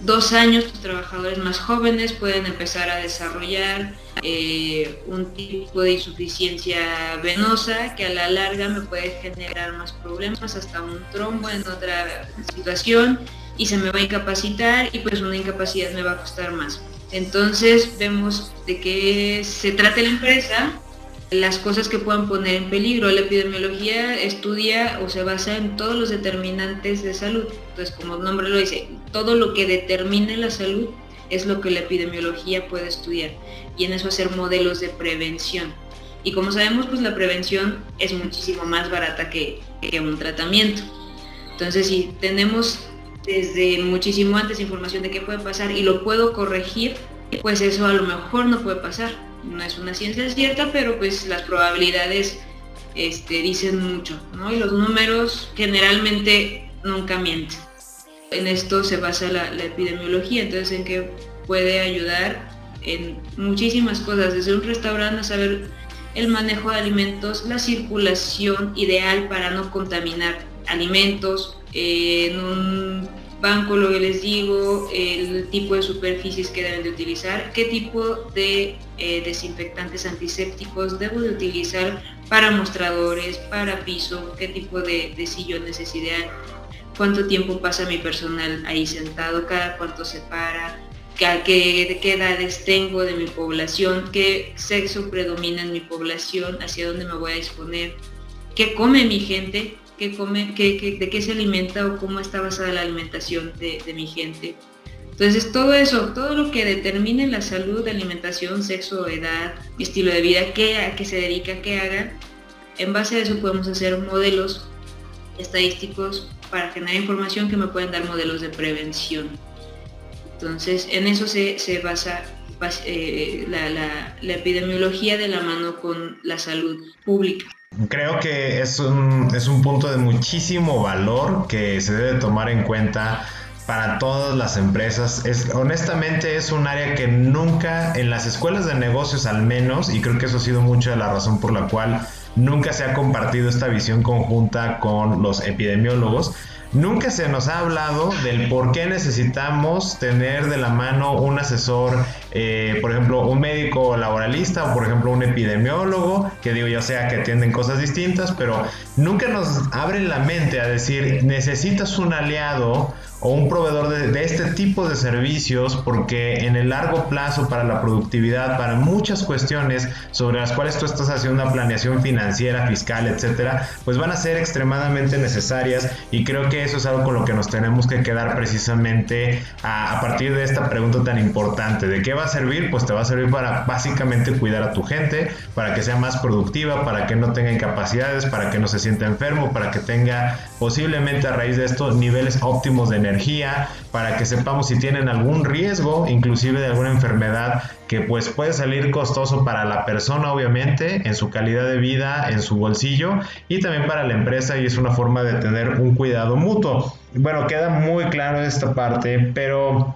dos años tus trabajadores más jóvenes pueden empezar a desarrollar eh, un tipo de insuficiencia venosa que a la larga me puede generar más problemas, hasta un trombo en otra situación y se me va a incapacitar y pues una incapacidad me va a costar más. Entonces vemos de qué se trata la empresa, las cosas que puedan poner en peligro. La epidemiología estudia o se basa en todos los determinantes de salud. Entonces, como el nombre lo dice, todo lo que determine la salud es lo que la epidemiología puede estudiar y en eso hacer modelos de prevención. Y como sabemos, pues la prevención es muchísimo más barata que, que un tratamiento. Entonces, si tenemos desde muchísimo antes información de qué puede pasar y lo puedo corregir, pues eso a lo mejor no puede pasar. No es una ciencia cierta, pero pues las probabilidades este, dicen mucho, ¿no? Y los números generalmente nunca mienten. En esto se basa la, epidemiología, entonces en qué puede ayudar en muchísimas cosas, desde un restaurante a saber el manejo de alimentos, la circulación ideal para no contaminar alimentos, en un banco, lo que les digo, el tipo de superficies que deben de utilizar, qué tipo de eh, desinfectantes antisépticos debo de utilizar para mostradores, para piso, qué tipo de, de sillón necesidad, cuánto tiempo pasa mi personal ahí sentado, cada cuánto se para, qué, qué edades tengo de mi población, qué sexo predomina en mi población, hacia dónde me voy a disponer, qué come mi gente, qué come, de qué se alimenta o cómo está basada la alimentación de, mi gente. Entonces todo eso, todo lo que determine la salud, alimentación, sexo, edad, estilo de vida, qué, a qué se dedica, qué haga, en base a eso podemos hacer modelos estadísticos para generar información que me pueden dar modelos de prevención. Entonces, en eso se, basa eh, la, epidemiología de la mano con la salud pública. Creo que es un, es un punto de muchísimo valor que se debe tomar en cuenta para todas las empresas. Es, honestamente es un área que nunca en las escuelas de negocios al menos, y creo que eso ha sido mucho de la razón por la cual nunca se ha compartido esta visión conjunta con los epidemiólogos, Nunca se nos ha hablado del por qué necesitamos tener de la mano un asesor, eh, por ejemplo, un médico laboralista o por ejemplo un epidemiólogo, que digo ya sea que atienden cosas distintas, pero nunca nos abren la mente a decir necesitas un aliado o un proveedor de, este tipo de servicios porque en el largo plazo para la productividad, para muchas cuestiones sobre las cuales tú estás haciendo una planeación financiera, fiscal, etcétera, pues van a ser extremadamente necesarias y creo que eso es algo con lo que nos tenemos que quedar precisamente a, a partir de esta pregunta tan importante. ¿De qué va a servir? Pues te va a servir para básicamente cuidar a tu gente, para que sea más productiva, para que no tenga incapacidades, para que no se sienta enfermo, para que tenga posiblemente a raíz de esto niveles óptimos de energía, para que sepamos si tienen algún riesgo, inclusive de alguna enfermedad que pues puede salir costoso para la persona obviamente, en su calidad de vida, en su bolsillo y también para la empresa y es una forma de tener un cuidado mutuo. Bueno, queda muy claro esta parte, pero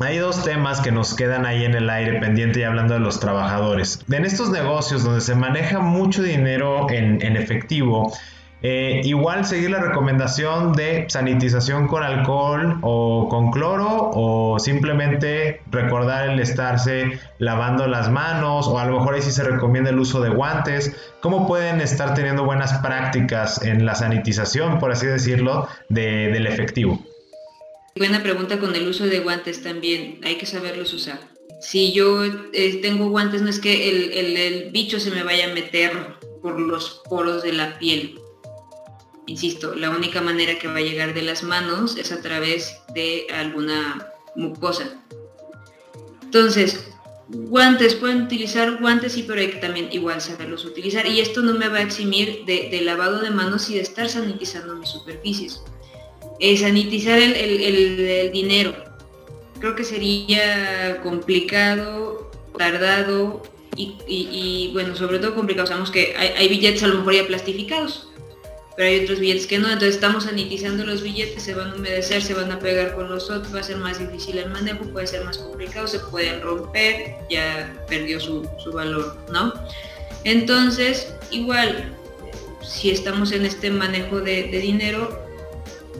hay dos temas que nos quedan ahí en el aire pendiente y hablando de los trabajadores. En estos negocios donde se maneja mucho dinero en, en efectivo, eh, igual seguir la recomendación de sanitización con alcohol o con cloro o simplemente recordar el estarse lavando las manos o a lo mejor ahí sí se recomienda el uso de guantes. ¿Cómo pueden estar teniendo buenas prácticas en la sanitización, por así decirlo, del efectivo? Buena pregunta con el uso de guantes también, hay que saberlos usar. Si yo eh, tengo guantes no es que el bicho se me vaya a meter por los poros de la piel insisto, la única manera que va a llegar de las manos es a través de alguna mucosa. Entonces, guantes, pueden utilizar guantes, y pero hay que también igual saberlos utilizar. Y esto no me va a eximir de, lavado de manos y de estar sanitizando mis superficies. Eh, sanitizar el, dinero. Creo que sería complicado, tardado y, bueno, sobre todo complicado. Sabemos que hay billetes a lo mejor ya plastificados pero hay otros billetes que no, entonces estamos sanitizando los billetes, se van a humedecer, se van a pegar con los otros, va a ser más difícil el manejo, puede ser más complicado, se pueden romper, ya perdió su, valor, ¿no? Entonces, igual, si estamos en este manejo de, dinero,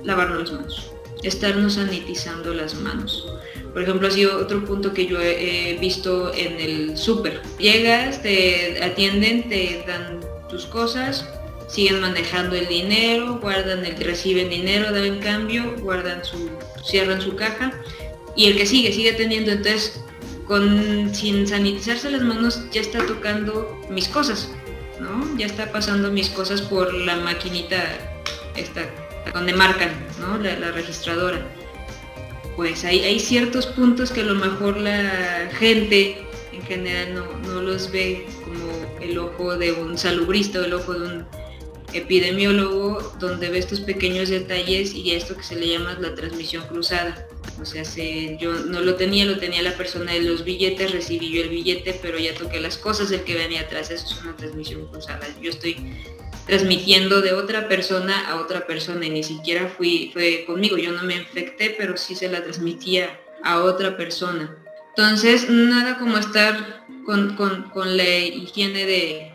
lavarnos las manos, estarnos sanitizando las manos. Por ejemplo, ha sido otro punto que yo he visto en el súper. Llegas, te atienden, te dan tus cosas, siguen manejando el dinero, guardan el que reciben dinero, dan cambio, guardan su, cierran su caja y el que sigue, sigue teniendo, entonces con, sin sanitizarse las manos ya está tocando mis cosas, ¿no? Ya está pasando mis cosas por la maquinita esta, donde marcan, ¿no? La, registradora. Pues hay, hay ciertos puntos que a lo mejor la gente en general no, no los ve como el ojo de un salubrista o el ojo de un epidemiólogo donde ve estos pequeños detalles y esto que se le llama la transmisión cruzada. O sea, yo no lo tenía, lo tenía la persona de los billetes, recibí yo el billete, pero ya toqué las cosas del que venía atrás. Eso es una transmisión cruzada. Yo estoy transmitiendo de otra persona a otra persona y ni siquiera fui, fue conmigo. Yo no me infecté, pero sí se la transmitía a otra persona. Entonces, nada como estar con, con la higiene de,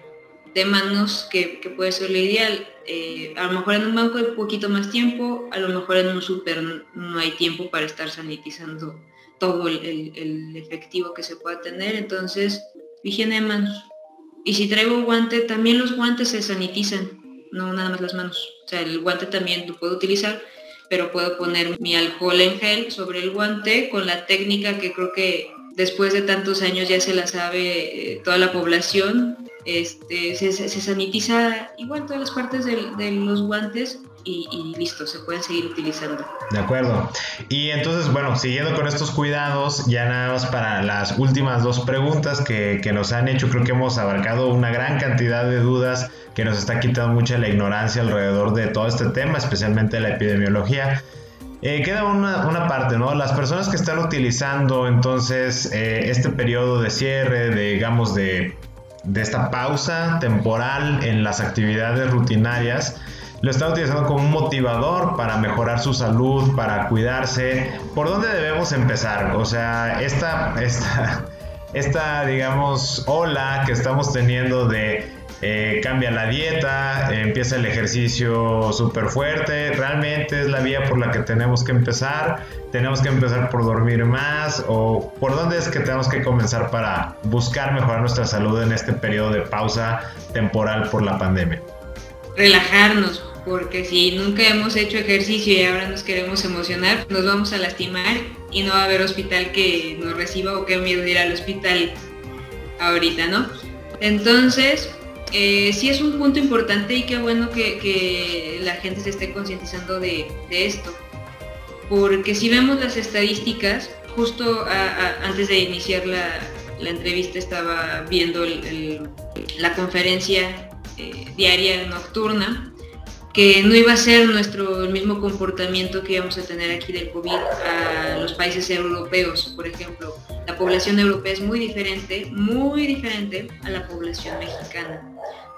de manos que, puede ser lo ideal. Eh, a lo mejor en un banco hay poquito más tiempo, a lo mejor en un súper no hay tiempo para estar sanitizando todo el, efectivo que se pueda tener, entonces higiene de manos. Y si traigo guante, también los guantes se sanitizan, no nada más las manos. O sea, el guante también lo puedo utilizar, pero puedo poner mi alcohol en gel sobre el guante con la técnica que creo que después de tantos años ya se la sabe eh, toda la población, este, se, sanitiza igual todas las partes de, los guantes y, listo, se pueden seguir utilizando. De acuerdo. Y entonces, bueno, siguiendo con estos cuidados, ya nada más para las últimas dos preguntas que, que nos han hecho, creo que hemos abarcado una gran cantidad de dudas que nos está quitando mucha la ignorancia alrededor de todo este tema, especialmente la epidemiología. Eh, queda una, una, parte, ¿no? Las personas que están utilizando entonces eh, este periodo de cierre, de, digamos, de, de esta pausa temporal en las actividades rutinarias, lo están utilizando como un motivador para mejorar su salud, para cuidarse. ¿Por dónde debemos empezar? O sea, esta, esta, esta digamos, ola que estamos teniendo de eh, cambia la dieta, empieza el ejercicio súper fuerte, realmente es la vía por la que tenemos que empezar, tenemos que empezar por dormir más o por dónde es que tenemos que comenzar para buscar mejorar nuestra salud en este periodo de pausa temporal por la pandemia. Relajarnos, porque si nunca hemos hecho ejercicio y ahora nos queremos emocionar, nos vamos a lastimar y no va a haber hospital que nos reciba o que miedo ir al hospital ahorita, ¿no? Entonces, eh, sí es un punto importante y qué bueno que, la gente se esté concientizando de, esto. Porque si vemos las estadísticas, justo antes de iniciar la, entrevista estaba viendo la conferencia eh, diaria nocturna que no iba a ser nuestro el mismo comportamiento que íbamos a tener aquí del COVID a los países europeos, por ejemplo. La población europea es muy diferente, muy diferente a la población mexicana.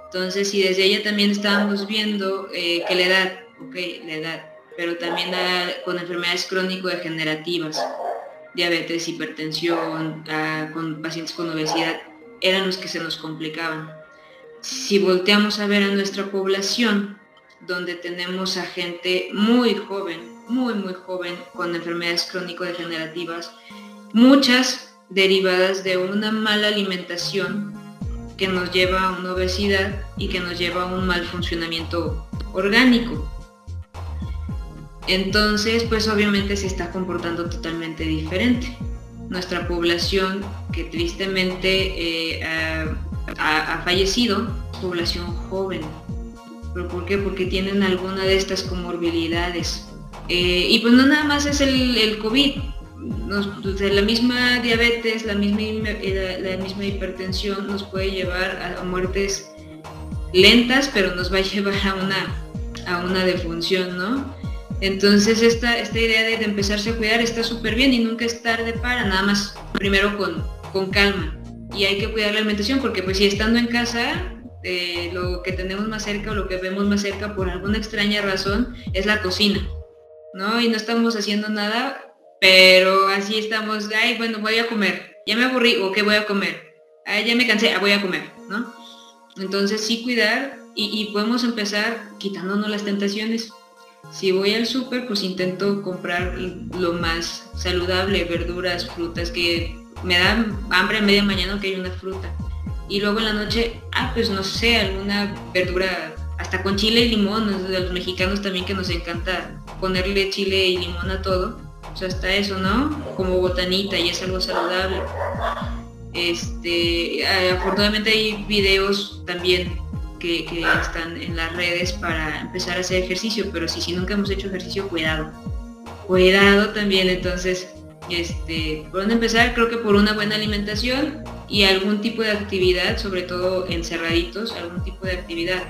Entonces, si desde ella también estábamos viendo eh, que la edad, ok, la edad, pero también con enfermedades crónico-degenerativas, diabetes, hipertensión, con pacientes con obesidad, eran los que se nos complicaban. Si volteamos a ver a nuestra población, donde tenemos a gente muy joven, muy, muy joven, con enfermedades crónico-degenerativas, muchas derivadas de una mala alimentación que nos lleva a una obesidad y que nos lleva a un mal funcionamiento orgánico. Entonces, pues obviamente se está comportando totalmente diferente. Nuestra población, que tristemente eh, ha, ha fallecido, población joven, ¿Pero por qué? Porque tienen alguna de estas comorbilidades. Eh, y pues no nada más es el, el COVID, la misma diabetes, la misma, la, misma hipertensión nos puede llevar a, muertes lentas, pero nos va a llevar a una, a una defunción, ¿no? Entonces esta, esta idea de, empezarse a cuidar está súper bien y nunca es tarde para, nada más primero con, con calma. Y hay que cuidar la alimentación porque pues si estando en casa lo que tenemos más cerca o lo que vemos más cerca por alguna extraña razón es la cocina, ¿no? Y no estamos haciendo nada, pero así estamos, ay, bueno, voy a comer, ya me aburrí, o qué voy a comer, ay, ya me cansé, ah, voy a comer, ¿no? Entonces sí cuidar y, podemos empezar quitándonos las tentaciones. Si voy al súper, pues intento comprar lo más saludable, verduras, frutas, que me da hambre a media mañana que hay una fruta y luego en la noche, ah, pues no sé, alguna verdura, hasta con chile y limón, de los mexicanos también que nos encanta ponerle chile y limón a todo, o sea, hasta eso, ¿no? Como botanita y es algo saludable. Este, afortunadamente hay videos también que, están en las redes para empezar a hacer ejercicio, pero si, si nunca hemos hecho ejercicio, cuidado. Cuidado también, entonces, este, ¿por dónde empezar? Creo que por una buena alimentación y algún tipo de actividad, sobre todo encerraditos, algún tipo de actividad.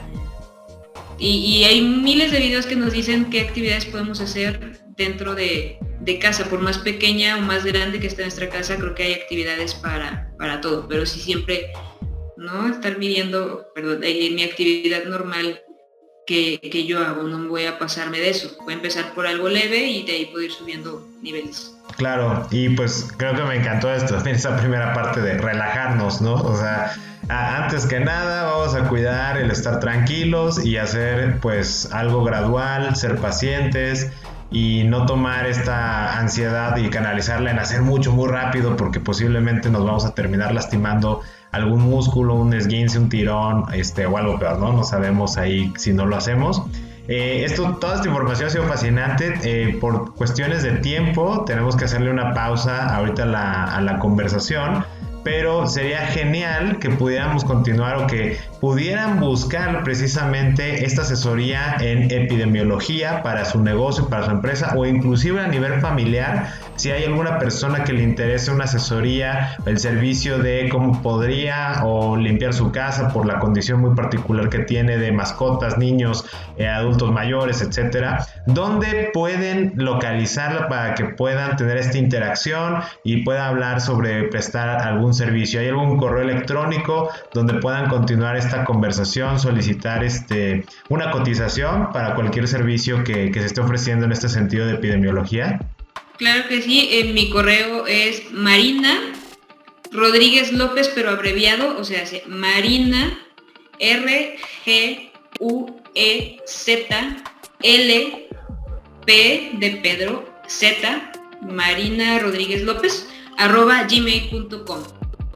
Y, hay miles de videos que nos dicen qué actividades podemos hacer dentro de, casa, por más pequeña o más grande que esté nuestra casa, creo que hay actividades para, para todo, pero si siempre, ¿no? Estar midiendo, perdón, mi actividad normal que, que, yo hago, no voy a pasarme de eso. Voy a empezar por algo leve y de ahí puedo ir subiendo niveles. Claro, y pues creo que me encantó esto, esa primera parte de relajarnos, ¿no? O sea, antes que nada vamos a cuidar el estar tranquilos y hacer pues algo gradual, ser pacientes y no tomar esta ansiedad y canalizarla en hacer mucho muy rápido porque posiblemente nos vamos a terminar lastimando algún músculo, un esguince, un tirón, este o algo peor, ¿no? No sabemos ahí si no lo hacemos. Eh, esto, toda esta información ha sido fascinante. Eh, por cuestiones de tiempo, tenemos que hacerle una pausa ahorita a la, conversación. Pero sería genial que pudiéramos continuar o que pudieran buscar precisamente esta asesoría en epidemiología para su negocio, para su empresa o inclusive a nivel familiar, si hay alguna persona que le interese una asesoría, el servicio de cómo podría o limpiar su casa por la condición muy particular que tiene de mascotas, niños, eh, adultos mayores, etcétera, ¿dónde pueden localizarla para que puedan tener esta interacción y pueda hablar sobre prestar algún servicio? ¿Hay algún correo electrónico donde puedan continuar esta conversación, solicitar este, una cotización para cualquier servicio que, que se esté ofreciendo en este sentido de epidemiología? Claro que sí, en mi correo es Marina Rodríguez López, pero abreviado, o sea, Marina R G U E Z L P de Pedro Z Marina Rodríguez López arroba gmail.com.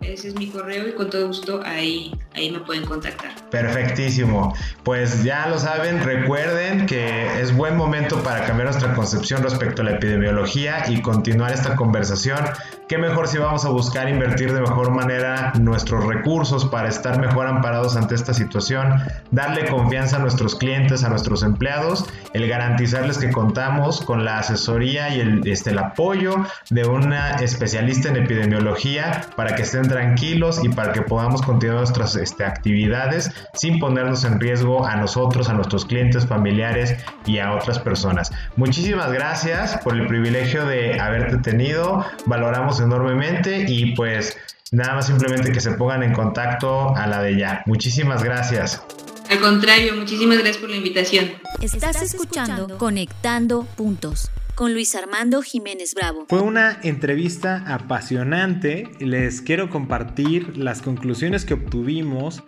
Ese es mi correo y con todo gusto ahí, ahí me pueden contactar. Perfectísimo. Pues ya lo saben, recuerden que es buen momento para cambiar nuestra concepción respecto a la epidemiología y continuar esta conversación. Qué mejor si vamos a buscar invertir de mejor manera nuestros recursos para estar mejor amparados ante esta situación, darle confianza a nuestros clientes, a nuestros empleados, el garantizarles que contamos con la asesoría y el, este, el apoyo de una especialista en epidemiología para que estén tranquilos y para que podamos continuar nuestras este, actividades sin ponernos en riesgo a nosotros, a nuestros clientes, familiares y a otras personas. Muchísimas gracias por el privilegio de haberte tenido, valoramos enormemente y pues nada más simplemente que se pongan en contacto a la de ya. Muchísimas gracias. Al contrario, muchísimas gracias por la invitación. Estás escuchando Conectando Puntos con Luis Armando Jiménez Bravo. Fue una entrevista apasionante. Les quiero compartir las conclusiones que obtuvimos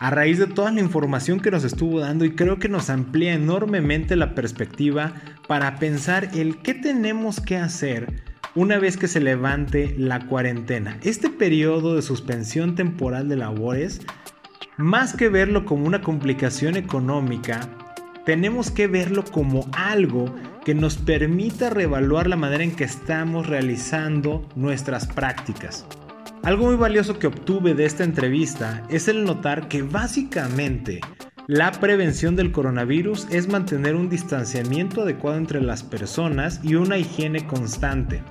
a raíz de toda la información que nos estuvo dando y creo que nos amplía enormemente la perspectiva para pensar el qué tenemos que hacer una vez que se levante la cuarentena. Este periodo de suspensión temporal de labores, más que verlo como una complicación económica, tenemos que verlo como algo que nos permita reevaluar la manera en que estamos realizando nuestras prácticas. Algo muy valioso que obtuve de esta entrevista es el notar que básicamente la prevención del coronavirus es mantener un distanciamiento adecuado entre las personas y una higiene constante.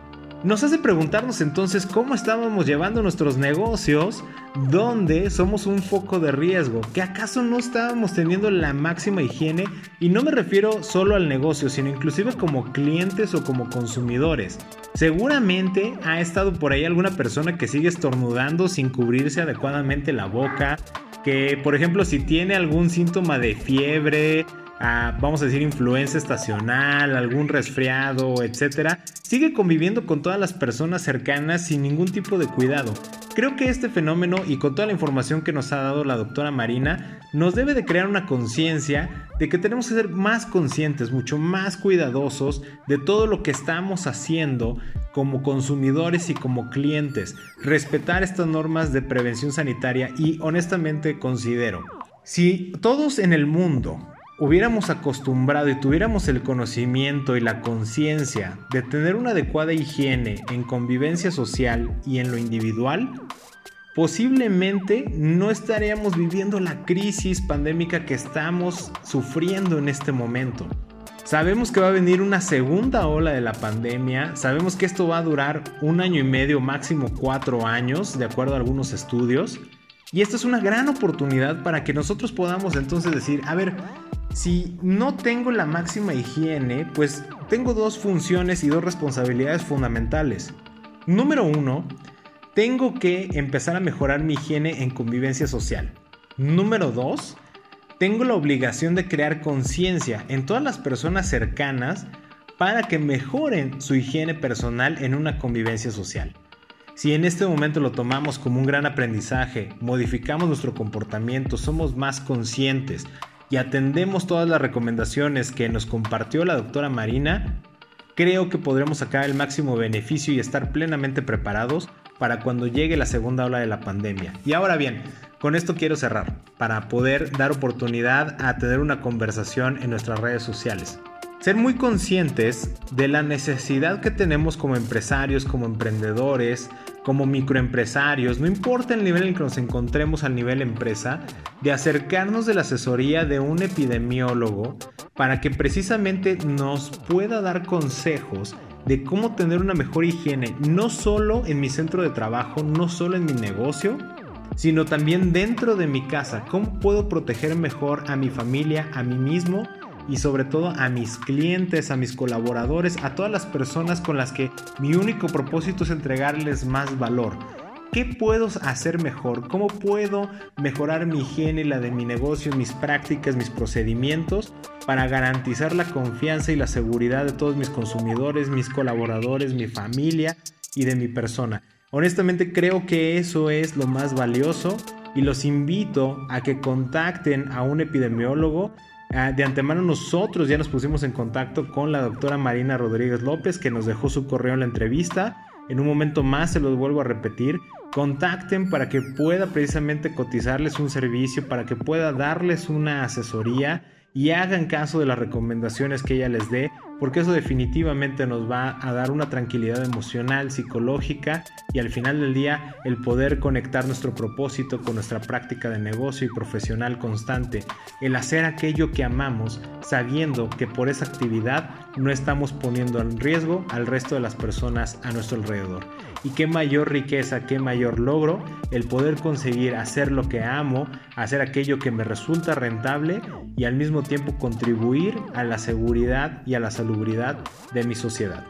Nos hace preguntarnos entonces cómo estábamos llevando nuestros negocios donde somos un foco de riesgo, que acaso no estábamos teniendo la máxima higiene y no me refiero solo al negocio, sino inclusive como clientes o como consumidores. Seguramente ha estado por ahí alguna persona que sigue estornudando sin cubrirse adecuadamente la boca, que por ejemplo si tiene algún síntoma de fiebre, vamos a decir, influencia estacional, algún resfriado, etcétera, sigue conviviendo con todas las personas cercanas sin ningún tipo de cuidado. Creo que este fenómeno y con toda la información que nos ha dado la doctora Marina, nos debe de crear una conciencia de que tenemos que ser más conscientes, mucho más cuidadosos de todo lo que estamos haciendo como consumidores y como clientes. Respetar estas normas de prevención sanitaria y honestamente considero, si todos en el mundo hubiéramos acostumbrado y tuviéramos el conocimiento y la conciencia de tener una adecuada higiene en convivencia social y en lo individual, posiblemente no estaríamos viviendo la crisis pandémica que estamos sufriendo en este momento. Sabemos que va a venir una segunda ola de la pandemia, sabemos que esto va a durar un año y medio, máximo cuatro años, de acuerdo a algunos estudios, y esta es una gran oportunidad para que nosotros podamos entonces decir, a ver, si no tengo la máxima higiene, pues tengo dos funciones y dos responsabilidades fundamentales. Número uno, tengo que empezar a mejorar mi higiene en convivencia social. Número dos, tengo la obligación de crear conciencia en todas las personas cercanas para que mejoren su higiene personal en una convivencia social. Si en este momento lo tomamos como un gran aprendizaje, modificamos nuestro comportamiento, somos más conscientes, y atendemos todas las recomendaciones que nos compartió la doctora Marina, creo que podremos sacar el máximo beneficio y estar plenamente preparados para cuando llegue la segunda ola de la pandemia. Y ahora bien, con esto quiero cerrar, para poder dar oportunidad a tener una conversación en nuestras redes sociales. Ser muy conscientes de la necesidad que tenemos como empresarios, como emprendedores, como microempresarios, no importa el nivel en que nos encontremos al nivel empresa, de acercarnos de la asesoría de un epidemiólogo para que precisamente nos pueda dar consejos de cómo tener una mejor higiene, no solo en mi centro de trabajo, no solo en mi negocio, sino también dentro de mi casa, cómo puedo proteger mejor a mi familia, a mí mismo y sobre todo a mis clientes, a mis colaboradores, a todas las personas con las que mi único propósito es entregarles más valor. ¿Qué puedo hacer mejor? ¿Cómo puedo mejorar mi higiene y la de mi negocio, mis prácticas, mis procedimientos para garantizar la confianza y la seguridad de todos mis consumidores, mis colaboradores, mi familia y de mi persona? Honestamente creo que eso es lo más valioso y los invito a que contacten a un epidemiólogo de antemano nosotros ya nos pusimos en contacto con la doctora Marina Rodríguez López que nos dejó su correo en la entrevista. En un momento más se los vuelvo a repetir. Contacten para que pueda precisamente cotizarles un servicio, para que pueda darles una asesoría y hagan caso de las recomendaciones que ella les dé, porque eso definitivamente nos va a dar una tranquilidad emocional, psicológica y al final del día el poder conectar nuestro propósito con nuestra práctica de negocio y profesional constante, el hacer aquello que amamos sabiendo que por esa actividad no estamos poniendo en riesgo al resto de las personas a nuestro alrededor. Y qué mayor riqueza, qué mayor logro el poder conseguir hacer lo que amo, hacer aquello que me resulta rentable y al mismo tiempo contribuir a la seguridad y a la salubridad de mi sociedad.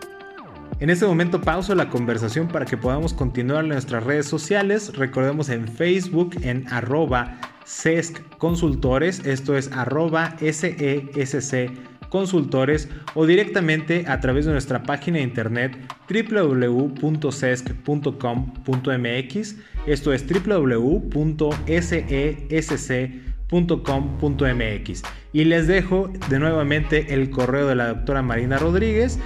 En este momento pauso la conversación para que podamos continuar en nuestras redes sociales. Recordemos en Facebook en arroba SESC esto es arroba SESC consultores o directamente a través de nuestra página de internet www.sesc.com.mx. Esto es www.sesc.com.mx. Y les dejo de nuevamente el correo de la doctora Marina Rodríguez.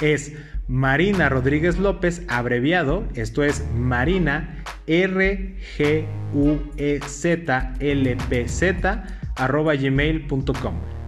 Es Marina Rodríguez López, abreviado, esto es Marina R G U E Z L P Z arroba gmail.com